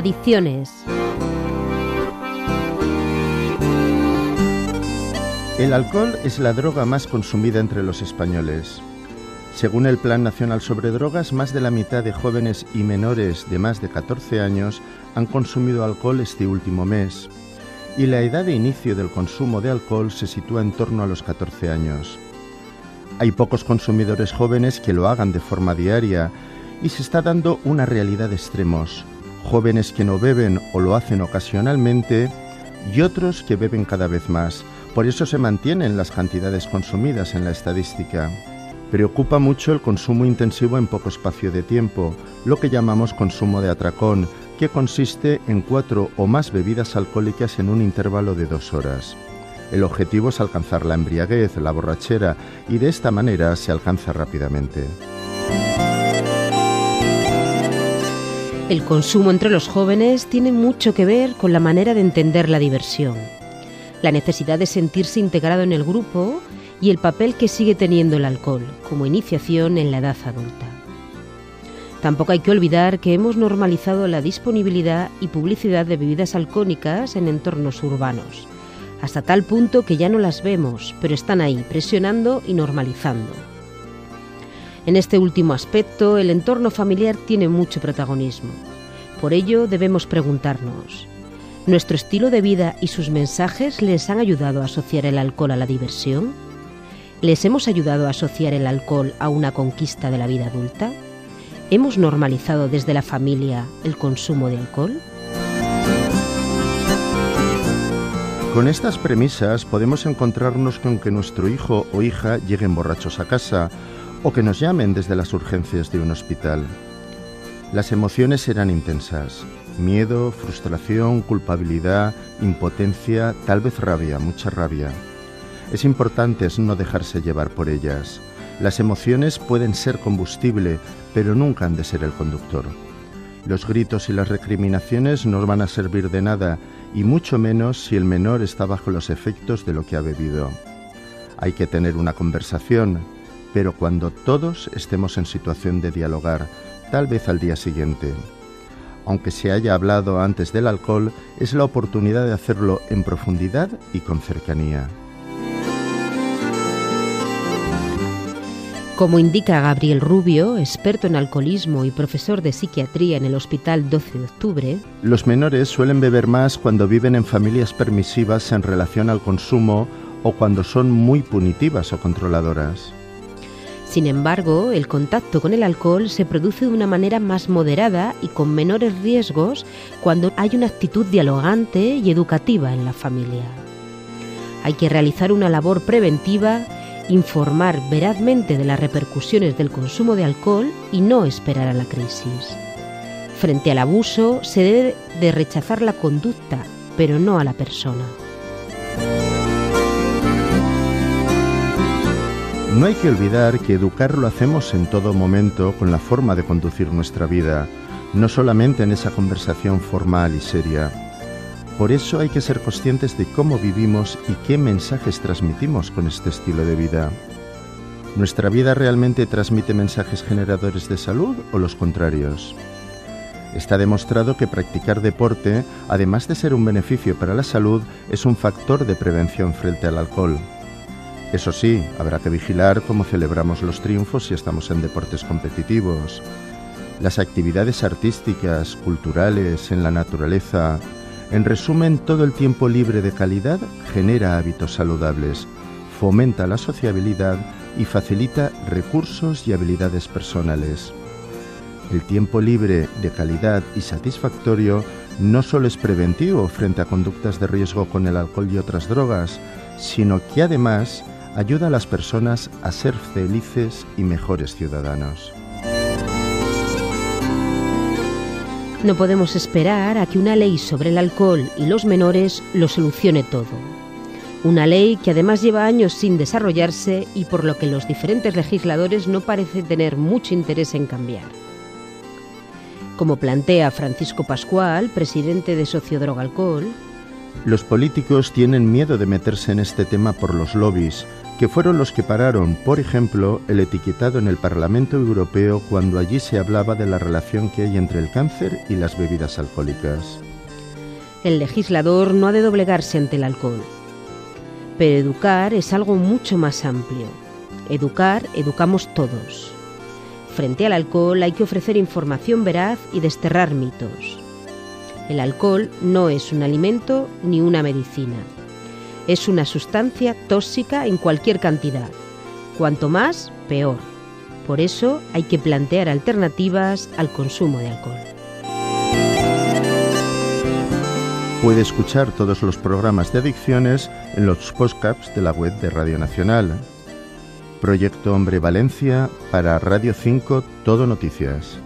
Adicciones. El alcohol es la droga más consumida entre los españoles. Según el Plan Nacional sobre Drogas, más de la mitad de jóvenes y menores de más de 14 años han consumido alcohol este último mes. Y la edad de inicio del consumo de alcohol se sitúa en torno a los 14 años. Hay pocos consumidores jóvenes que lo hagan de forma diaria y se está dando una realidad de extremos. Jóvenes que no beben o lo hacen ocasionalmente y otros que beben cada vez más por eso se mantienen las cantidades consumidas en la estadística. Preocupa mucho el consumo intensivo en poco espacio de tiempo, lo que llamamos consumo de atracón, que consiste en cuatro o más bebidas alcohólicas en un intervalo de dos horas. El objetivo es alcanzar la embriaguez, la borrachera, y de esta manera se alcanza rápidamente. El consumo entre los jóvenes tiene mucho que ver con la manera de entender la diversión la necesidad de sentirse integrado en el grupo y el papel que sigue teniendo el alcohol como iniciación en la edad adulta. Tampoco hay que olvidar que hemos normalizado la disponibilidad y publicidad de bebidas alcohólicas en entornos urbanos, hasta tal punto que ya no las vemos, pero están ahí, presionando y normalizando. En este último aspecto, el entorno familiar tiene mucho protagonismo. Por ello, debemos preguntarnos, ¿Nuestro estilo de vida y sus mensajes les han ayudado a asociar el alcohol a la diversión? ¿Les hemos ayudado a asociar el alcohol a una conquista de la vida adulta? ¿Hemos normalizado desde la familia el consumo de alcohol? Con estas premisas podemos encontrarnos con que nuestro hijo o hija lleguen borrachos a casa o que nos llamen desde las urgencias de un hospital. Las emociones serán intensas, Miedo, frustración, culpabilidad, impotencia, tal vez rabia, mucha rabia. Es importante no dejarse llevar por ellas. Las emociones pueden ser combustible, pero nunca han de ser el conductor. Los gritos y las recriminaciones no van a servir de nada, y mucho menos si el menor está bajo los efectos de lo que ha bebido. Hay que tener una conversación, pero cuando todos estemos en situación de dialogar, tal vez al día siguiente aunque se haya hablado antes del alcohol, es la oportunidad de hacerlo en profundidad y con cercanía. Como indica Gabriel Rubio, experto en alcoholismo y profesor de psiquiatría en el Hospital 12 de Octubre, los menores suelen beber más cuando viven en familias permisivas en relación al consumo o cuando son muy punitivas o controladoras. Sin embargo, el contacto con el alcohol se produce de una manera más moderada y con menores riesgos cuando hay una actitud dialogante y educativa en la familia. Hay que realizar una labor preventiva, informar verazmente de las repercusiones del consumo de alcohol y no esperar a la crisis. Frente al abuso se debe de rechazar la conducta, pero no a la persona. No hay que olvidar que educar lo hacemos en todo momento con la forma de conducir nuestra vida, no solamente en esa conversación formal y seria. Por eso hay que ser conscientes de cómo vivimos y qué mensajes transmitimos con este estilo de vida. ¿Nuestra vida realmente transmite mensajes generadores de salud o los contrarios? Está demostrado que practicar deporte, además de ser un beneficio para la salud, es un factor de prevención frente al alcohol. Eso sí, habrá que vigilar cómo celebramos los triunfos si estamos en deportes competitivos. Las actividades artísticas, culturales, en la naturaleza, en resumen, todo el tiempo libre de calidad genera hábitos saludables, fomenta la sociabilidad y facilita recursos y habilidades personales. El tiempo libre de calidad y satisfactorio no solo es preventivo frente a conductas de riesgo con el alcohol y otras drogas, sino que además ayuda a las personas a ser felices y mejores ciudadanos. No podemos esperar a que una ley sobre el alcohol y los menores lo solucione todo. Una ley que además lleva años sin desarrollarse y por lo que los diferentes legisladores no parecen tener mucho interés en cambiar. Como plantea Francisco Pascual, presidente de Sociodroga Alcohol, los políticos tienen miedo de meterse en este tema por los lobbies, que fueron los que pararon, por ejemplo, el etiquetado en el Parlamento Europeo cuando allí se hablaba de la relación que hay entre el cáncer y las bebidas alcohólicas. El legislador no ha de doblegarse ante el alcohol. Pero educar es algo mucho más amplio. Educar, educamos todos. Frente al alcohol hay que ofrecer información veraz y desterrar mitos. El alcohol no es un alimento ni una medicina es una sustancia tóxica en cualquier cantidad. Cuanto más, peor. Por eso hay que plantear alternativas al consumo de alcohol. Puede escuchar todos los programas de adicciones en los podcasts de la web de Radio Nacional. Proyecto Hombre Valencia para Radio 5 Todo Noticias.